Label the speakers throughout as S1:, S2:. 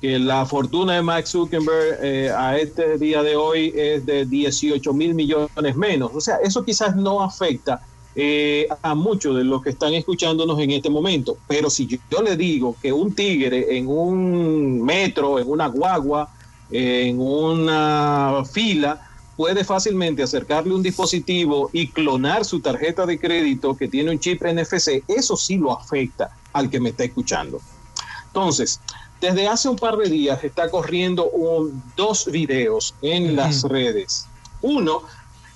S1: que la fortuna de Max Zuckerberg eh, a este día de hoy es de 18 mil millones menos. O sea, eso quizás no afecta eh, a muchos de los que están escuchándonos en este momento. Pero si yo, le digo que un tigre en un metro, en una guagua, en una fila, puede fácilmente acercarle un dispositivo y clonar su tarjeta de crédito que tiene un chip NFC, eso sí lo afecta al que me está escuchando. Entonces, desde hace un par de días está corriendo dos videos en las redes. Uno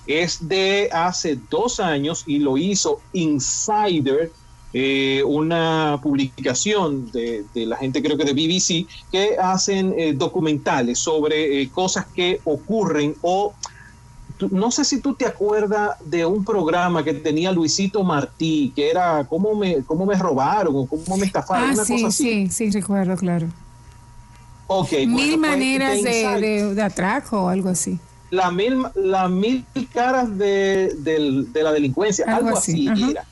S1: es de hace dos años y lo hizo Insider, eh, una publicación de, la gente creo que de BBC, que hacen eh, documentales sobre eh, cosas que ocurren o no sé si tú te acuerdas de un programa que tenía Luisito Martí, que era cómo me, cómo me robaron o cómo me estafaron.
S2: Ah, sí, sí, sí, recuerdo, claro.
S1: Ok.
S2: Mil maneras de, atraco o algo así.
S1: La mil, la mil caras de, la delincuencia, algo, así, era.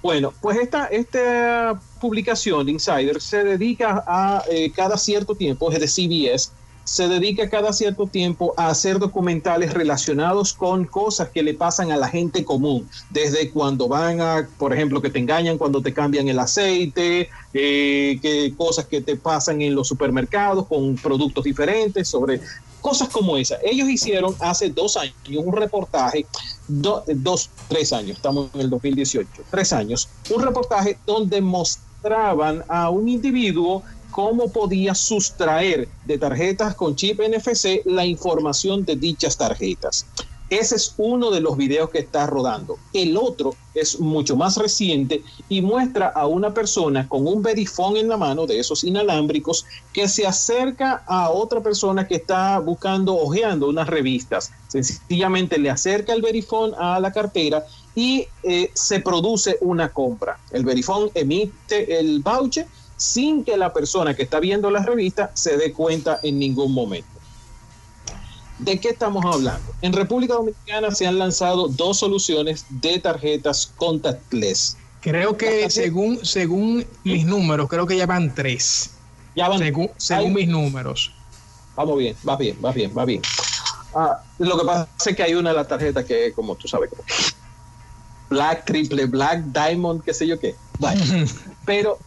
S1: Bueno, pues esta, esta publicación de Insider se dedica a eh, cada cierto tiempo, es de CBS, se dedica cada cierto tiempo a hacer documentales relacionados con cosas que le pasan a la gente común, desde cuando van a, por ejemplo, que te engañan cuando te cambian el aceite, eh, que cosas que te pasan en los supermercados con productos diferentes, sobre cosas como esas. Ellos hicieron hace dos años un reportaje, dos, tres años, estamos en el 2018, tres años, un reportaje donde mostraban a un individuo cómo podía sustraer de tarjetas con chip NFC la información de dichas tarjetas. Ese es uno de los videos que está rodando. El otro es mucho más reciente y muestra a una persona con un verifón en la mano de esos inalámbricos que se acerca a otra persona que está buscando, ojeando unas revistas. Sencillamente le acerca el verifón a la cartera y eh, se produce una compra. El verifón emite el voucher sin que la persona que está viendo la revista se dé cuenta en ningún momento. ¿De qué estamos hablando? En República Dominicana se han lanzado dos soluciones de tarjetas contactless.
S3: Creo que según, según mis números, creo que ya van tres. Ya van. Según, según mis números.
S1: Vamos bien, va bien, va bien, va bien. Ah, lo que pasa es que hay una de las tarjetas que, como tú sabes, como Black, Triple Black, Diamond, qué sé yo qué. Pero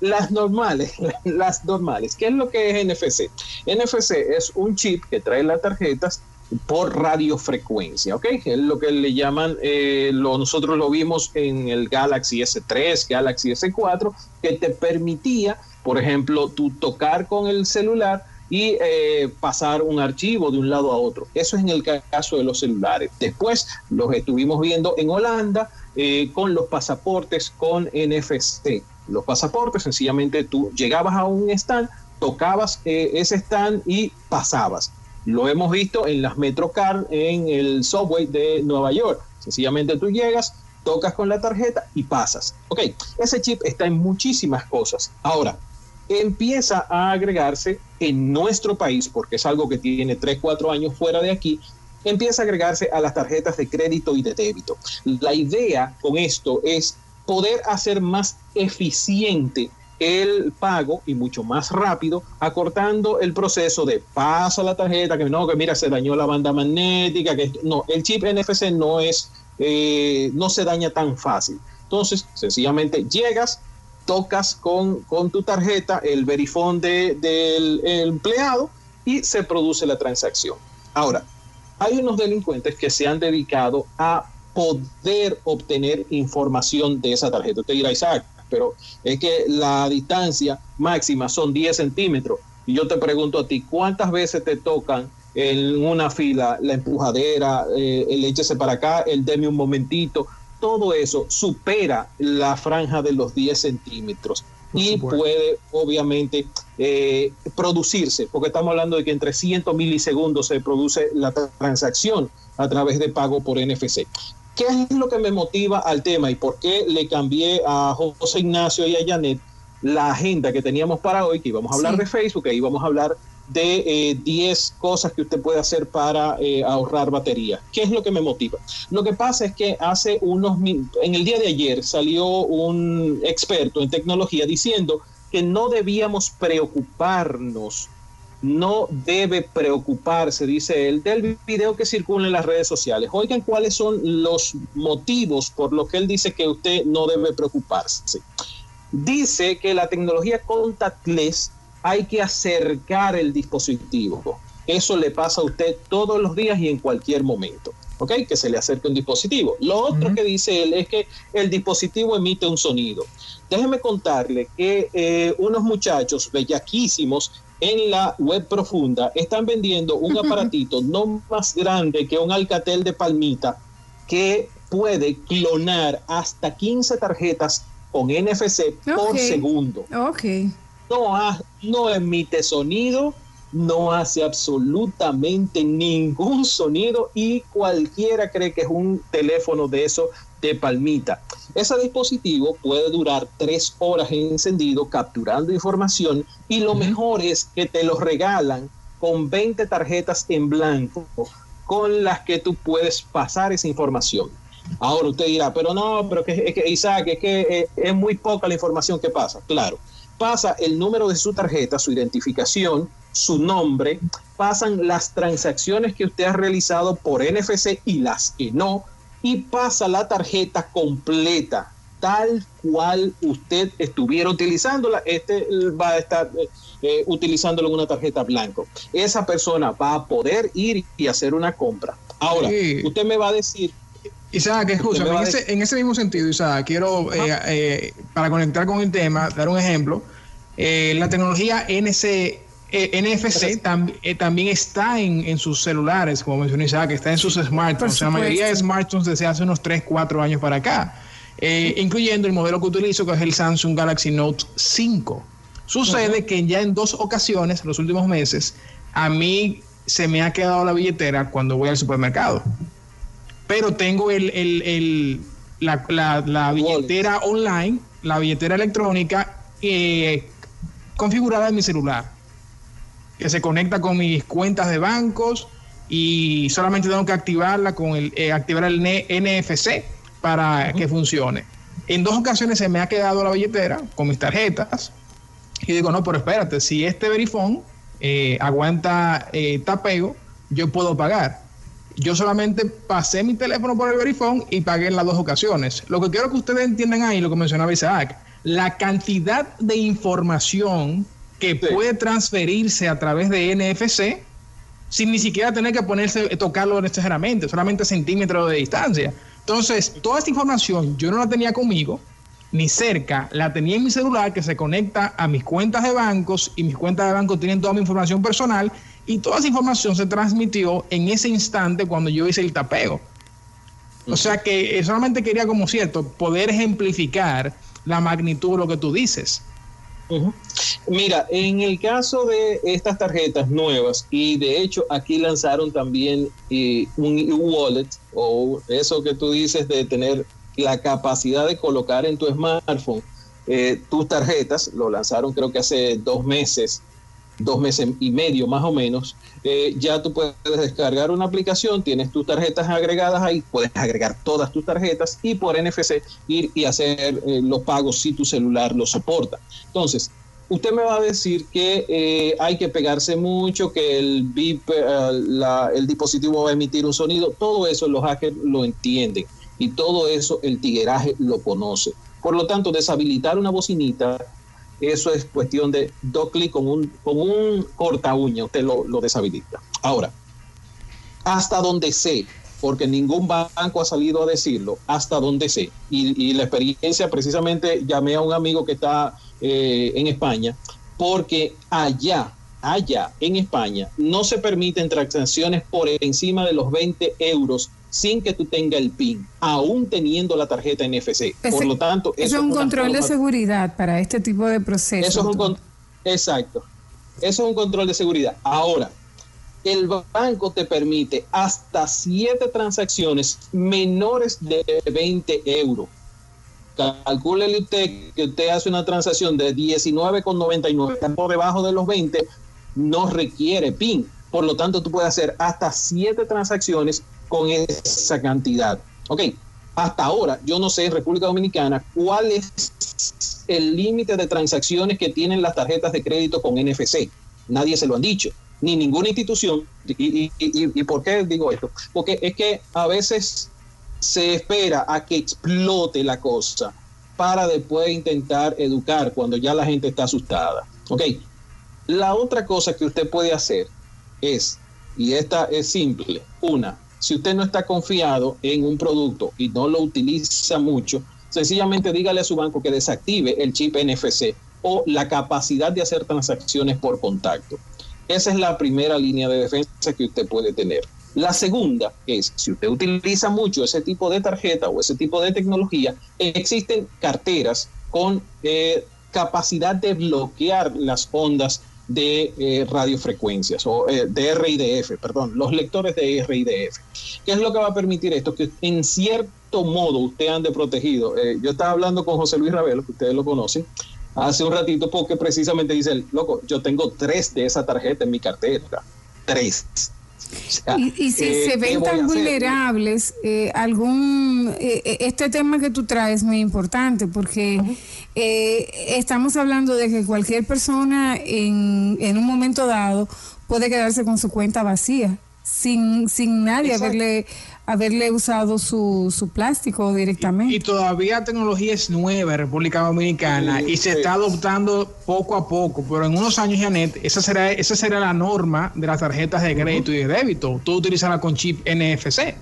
S1: las normales, las normales, ¿qué es lo que es NFC? NFC es un chip que trae las tarjetas por radiofrecuencia, ¿ok? Es lo que le llaman, eh, lo, nosotros lo vimos en el Galaxy S3, Galaxy S4, que te permitía, por ejemplo, tú tocar con el celular y eh, pasar un archivo de un lado a otro. Eso es en el caso de los celulares. Después los estuvimos viendo en Holanda eh, con los pasaportes con NFC. Los pasaportes, sencillamente tú llegabas a un stand, tocabas eh, ese stand y pasabas. Lo hemos visto en las Metrocar, en el subway de Nueva York. Sencillamente tú llegas, tocas con la tarjeta y pasas. Ok, ese chip está en muchísimas cosas. Ahora, empieza a agregarse en nuestro país, porque es algo que tiene 3, 4 años fuera de aquí, empieza a agregarse a las tarjetas de crédito y de débito. La idea con esto es poder hacer más eficiente el pago y mucho más rápido, acortando el proceso de pasa la tarjeta, que no, que mira, se dañó la banda magnética, que no, el chip NFC no es, eh, no se daña tan fácil. Entonces, sencillamente llegas, tocas con, con tu tarjeta el verifón del empleado y se produce la transacción. Ahora, hay unos delincuentes que se han dedicado a poder obtener información de esa tarjeta. Usted dirá, Isaac, pero es que la distancia máxima son 10 centímetros. Y yo te pregunto a ti, ¿cuántas veces te tocan en una fila la empujadera, eh, el échese para acá, el deme un momentito? Todo eso supera la franja de los 10 centímetros y puede obviamente eh, producirse, porque estamos hablando de que en 300 milisegundos se produce la transacción a través de pago por NFC. ¿Qué es lo que me motiva al tema y por qué le cambié a José Ignacio y a Janet la agenda que teníamos para hoy, que íbamos a hablar de Facebook, que íbamos a hablar de 10 eh, cosas que usted puede hacer para eh, ahorrar batería. ¿Qué es lo que me motiva? Lo que pasa es que hace unos en el día de ayer salió un experto en tecnología diciendo que no debíamos preocuparnos no debe preocuparse, dice él, del video que circula en las redes sociales. Oigan cuáles son los motivos por los que él dice que usted no debe preocuparse. Dice que la tecnología contactless hay que acercar el dispositivo. Eso le pasa a usted todos los días y en cualquier momento. ¿Ok? Que se le acerque un dispositivo. Lo otro que dice él es que el dispositivo emite un sonido. Déjeme contarle que eh, unos muchachos bellaquísimos en la web profunda están vendiendo un aparatito no más grande que un alcatel de palmita que puede clonar hasta 15 tarjetas con NFC por segundo.
S2: Ok.
S1: No, no emite sonido, no hace absolutamente ningún sonido y cualquiera cree que es un teléfono de eso de palmita. Ese dispositivo puede durar tres horas encendido capturando información y lo mejor es que te lo regalan con 20 tarjetas en blanco con las que tú puedes pasar esa información. Ahora usted dirá, pero no, pero que, es que Isaac, es que eh, es muy poca la información que pasa. Claro, pasa el número de su tarjeta, su identificación, su nombre, pasan las transacciones que usted ha realizado por NFC y las que no, y pasa la tarjeta completa, tal cual usted estuviera utilizándola. Este va a estar eh, eh, utilizándolo en una tarjeta blanco. Esa persona va a poder ir y hacer una compra. Ahora, usted me va a decir
S3: Isaac, escúchame, en ese, en ese, mismo sentido, Isaac, quiero, eh, para conectar con el tema, dar un ejemplo. la tecnología NC, eh, NFC eh, también está en, sus celulares, como mencionó Isaac, está en sus smartphones. La mayoría de smartphones desde hace unos 3, 4 años para acá, eh, incluyendo el modelo que utilizo, que es el Samsung Galaxy Note 5. Sucede que ya en dos ocasiones, en los últimos meses, a mí se me ha quedado la billetera cuando voy al supermercado. Pero tengo el, la, billetera online, la billetera electrónica configurada en mi celular que se conecta con mis cuentas de bancos y solamente tengo que activarla con el eh, activar el NFC para que funcione. En dos ocasiones se me ha quedado la billetera con mis tarjetas y digo, no, pero espérate, si este Verifone eh, aguanta eh, tapeo, yo puedo pagar. Yo solamente pasé mi teléfono por el Verifone y pagué en las dos ocasiones. Lo que quiero que ustedes entiendan ahí, lo que mencionaba Isaac, la cantidad de información que puede transferirse a través de NFC sin ni siquiera tener que ponerse, tocarlo necesariamente, solamente centímetros de distancia. Entonces, toda esta información yo no la tenía conmigo, ni cerca, la tenía en mi celular que se conecta a mis cuentas de bancos y mis cuentas de banco tienen toda mi información personal y toda esa información se transmitió en ese instante cuando yo hice el tapeo. O sea que eh, solamente quería como cierto poder ejemplificar la magnitud de lo que tú dices.
S1: Mira, en el caso de estas tarjetas nuevas, y de hecho aquí lanzaron también eh, un e-wallet, o eso que tú dices de tener la capacidad de colocar en tu smartphone eh, tus tarjetas, lo lanzaron creo que hace dos meses, dos meses y medio más o menos, eh, ya tú puedes descargar una aplicación, tienes tus tarjetas agregadas ahí, puedes agregar todas tus tarjetas y por NFC ir y hacer los pagos si tu celular lo soporta. Entonces, usted me va a decir que eh, hay que pegarse mucho, que el VIP, eh, el dispositivo va a emitir un sonido, todo eso los hackers lo entienden y todo eso el tigueraje lo conoce. Por lo tanto, deshabilitar una bocinita, eso es cuestión de dos clics con un, con un corta uña, usted lo, deshabilita. Ahora, hasta donde sé, porque ningún banco ha salido a decirlo, hasta donde sé, y, y la experiencia precisamente llamé a un amigo que está eh, en España, porque allá, allá en España, no se permiten transacciones por encima de los 20 euros sin que tú tengas el PIN, aún teniendo la tarjeta NFC. por lo tanto,
S2: eso, es un control de seguridad para este tipo de procesos.
S1: Eso es un exacto. Eso es un control de seguridad. Ahora, el banco te permite hasta siete transacciones menores de 20 euros calcúlele usted que usted hace una transacción de 19,99 por debajo de los 20, no requiere PIN. Por lo tanto, tú puedes hacer hasta 7 transacciones con esa cantidad. Ok, hasta ahora, yo no sé en República Dominicana cuál es el límite de transacciones que tienen las tarjetas de crédito con NFC. Nadie se lo han dicho, ni ninguna institución. ¿Y, y por qué digo esto? Porque es que a veces se espera a que explote la cosa para después intentar educar cuando ya la gente está asustada. Ok, la otra cosa que usted puede hacer es, y esta es simple, una, si usted no está confiado en un producto y no lo utiliza mucho, sencillamente dígale a su banco que desactive el chip NFC o la capacidad de hacer transacciones por contacto. Esa es la primera línea de defensa que usted puede tener. La segunda es, si usted utiliza mucho ese tipo de tarjeta o ese tipo de tecnología, existen carteras con eh, capacidad de bloquear las ondas de eh, radiofrecuencias o eh, de RIDF, perdón, los lectores de RIDF. ¿Qué es lo que va a permitir esto? Que en cierto modo usted ande protegido. Eh, yo estaba hablando con José Luis Ravelo, que ustedes lo conocen, hace un ratito porque precisamente dice, loco, yo tengo tres de esa tarjeta en mi cartera. Tres
S2: y, si eh, se ven tan vulnerables, eh, algún eh, este tema que tú traes es muy importante porque estamos hablando de que cualquier persona en, en un momento dado puede quedarse con su cuenta vacía sin, sin nadie haberle haberle usado su, su plástico directamente.
S3: Y, todavía la tecnología es nueva en República Dominicana y se está adoptando poco a poco, pero en unos años, Janet, esa será, esa será la norma de las tarjetas de crédito y de débito. Tú utilizarás con chip NFC.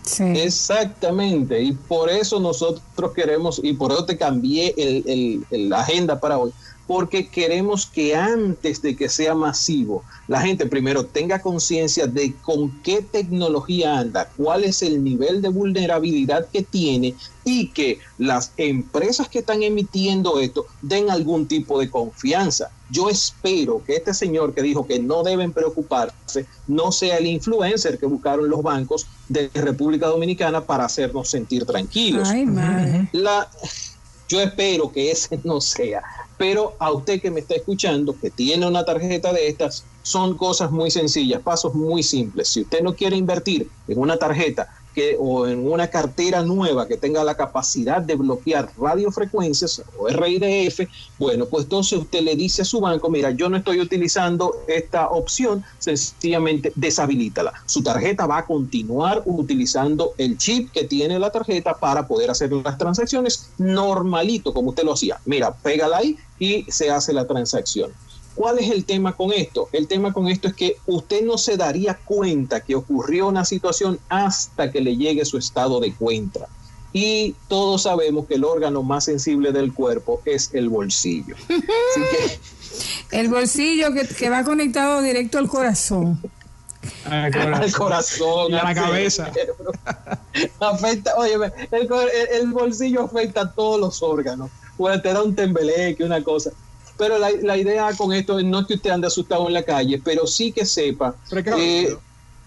S1: Sí. Exactamente, y por eso nosotros queremos, y por eso te cambié el, el, la agenda para hoy, porque queremos que antes de que sea masivo, la gente primero tenga conciencia de con qué tecnología anda, cuál es el nivel de vulnerabilidad que tiene y que las empresas que están emitiendo esto den algún tipo de confianza. Yo espero que este señor que dijo que no deben preocuparse no sea el influencer que buscaron los bancos de República Dominicana para hacernos sentir tranquilos. La, yo espero que ese no sea. Pero a usted que me está escuchando, que tiene una tarjeta de estas, son cosas muy sencillas, pasos muy simples. Si usted no quiere invertir en una tarjeta que, o en una cartera nueva que tenga la capacidad de bloquear radiofrecuencias o RIDF, bueno, pues entonces usted le dice a su banco, mira, yo no estoy utilizando esta opción, sencillamente deshabilítala. Su tarjeta va a continuar utilizando el chip que tiene la tarjeta para poder hacer las transacciones normalito, como usted lo hacía. Mira, pégala ahí y se hace la transacción. ¿Cuál es el tema con esto? El tema con esto es que usted no se daría cuenta que ocurrió una situación hasta que le llegue su estado de cuenta. Y todos sabemos que el órgano más sensible del cuerpo es el bolsillo.
S2: el bolsillo que, va conectado directo al corazón.
S1: Al corazón,
S3: a la cabeza.
S1: afecta, oye, el, bolsillo afecta a todos los órganos. Puede te da un tembeleque, una cosa. Pero la, idea con esto no es que usted ande asustado en la calle, pero sí que sepa.
S3: Precavido.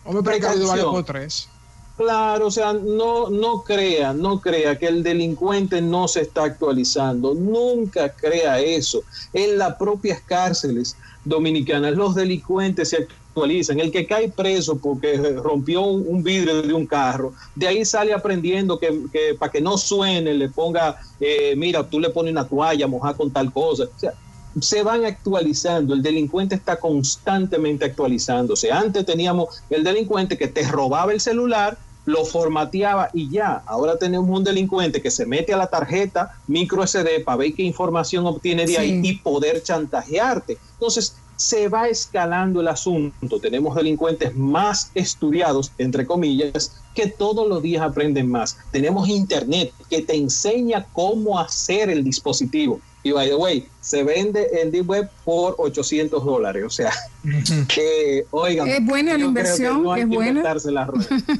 S3: Eh, precavido por tres.
S1: Claro, o sea, no, no crea, no crea que el delincuente no se está actualizando. Nunca crea eso. En las propias cárceles dominicanas, los delincuentes se actualizan. El que cae preso porque rompió un, vidrio de un carro, de ahí sale aprendiendo que, para que no suene le ponga, eh, mira, tú le pones una toalla moja con tal cosa. O sea, se van actualizando, el delincuente está constantemente actualizándose. Antes teníamos el delincuente que te robaba el celular, lo formateaba y ya. Ahora tenemos un delincuente que se mete a la tarjeta micro SD para ver qué información obtiene de ahí y poder chantajearte. Entonces, se va escalando el asunto. Tenemos delincuentes más estudiados, entre comillas, que todos los días aprenden más. Tenemos internet que te enseña cómo hacer el dispositivo. Y by the way, se vende en Deep Web por 800 dólares. O sea, que, oigan.
S2: Es buena la inversión, no es buena.
S1: La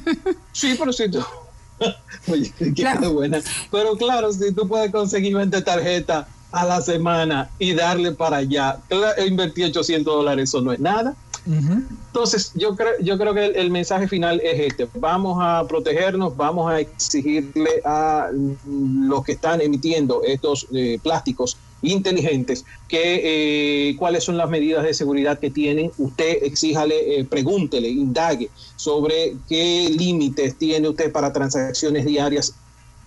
S1: sí, pero si tú. Oye, qué buena. Pero claro, si tú puedes conseguir 20 tarjetas a la semana y darle para allá, invertir 800 dólares, eso no es nada. Entonces, yo creo, yo creo que el, mensaje final es este. Vamos a protegernos, vamos a exigirle a los que están emitiendo estos eh, plásticos inteligentes que eh, cuáles son las medidas de seguridad que tienen. Usted exíjale, eh, pregúntele, indague sobre qué límites tiene usted para transacciones diarias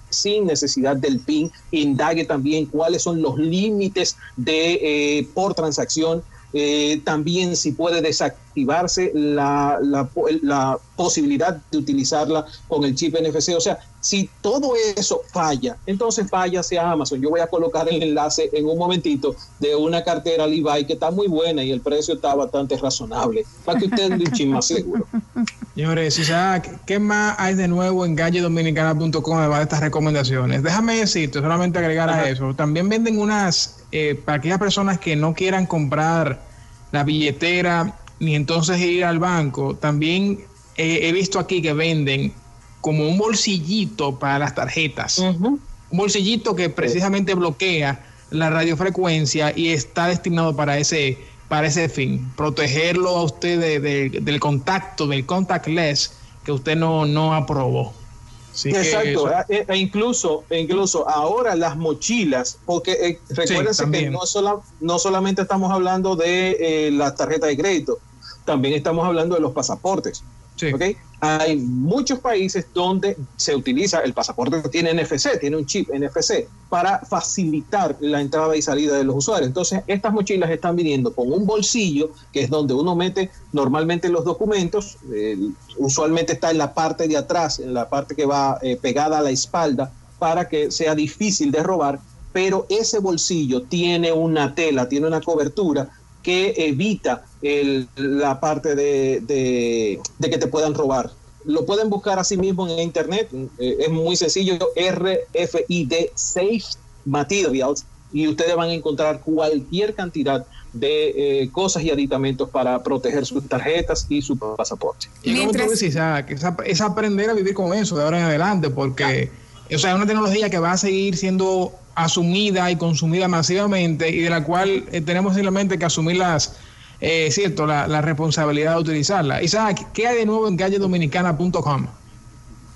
S1: sin necesidad del PIN, indague también cuáles son los límites de por transacción eh, también si puede desactivarse la, la, posibilidad de utilizarla con el chip NFC. O sea, si todo eso falla, entonces váyase a Amazon. Yo voy a colocar el enlace en un momentito de una cartera Levi que está muy buena y el precio está bastante razonable, para que usted esté más seguro.
S3: Señores, Isaac, ¿qué más hay de nuevo en galledominicana.com además de estas recomendaciones? Déjame decirte, solamente agregar a eso, también venden unas, eh, para aquellas personas que no quieran comprar la billetera ni entonces ir al banco, también he visto aquí que venden como un bolsillito para las tarjetas. Un bolsillito que precisamente bloquea la radiofrecuencia y está destinado para ese para ese fin, protegerlo a usted del contacto, del contactless que usted no, no aprobó.
S1: Exacto, e, e, incluso, e incluso ahora las mochilas, porque eh, recuérdense que no, no solamente estamos hablando de eh, la tarjeta de crédito, también estamos hablando de los pasaportes. Hay muchos países donde se utiliza el pasaporte que tiene NFC, tiene un chip NFC para facilitar la entrada y salida de los usuarios. Entonces, estas mochilas están viniendo con un bolsillo, que es donde uno mete normalmente los documentos, usualmente está en la parte de atrás, en la parte que va eh, pegada a la espalda, para que sea difícil de robar, pero ese bolsillo tiene una tela, tiene una cobertura que evita la parte de, que te puedan robar. Lo pueden buscar así mismo en internet, eh, es muy sencillo, RFID Safe Materials, y ustedes van a encontrar cualquier cantidad de eh, cosas y aditamentos para proteger sus tarjetas y su pasaporte.
S3: Y como tú decís, es, aprender a vivir con eso de ahora en adelante, porque o sea, es una tecnología que va a seguir siendo asumida y consumida masivamente y de la cual eh, tenemos simplemente que asumir las, eh, cierto, la, responsabilidad de utilizarla. Isaac, ¿qué hay de nuevo en galledominicana.com?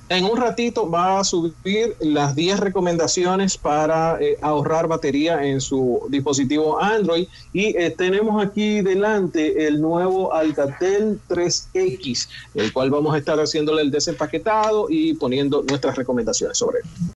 S1: En un ratito va a subir las 10 recomendaciones para eh, ahorrar batería en su dispositivo Android y tenemos aquí delante el nuevo Alcatel 3X, el cual vamos a estar haciéndole el desempaquetado y poniendo nuestras recomendaciones sobre él.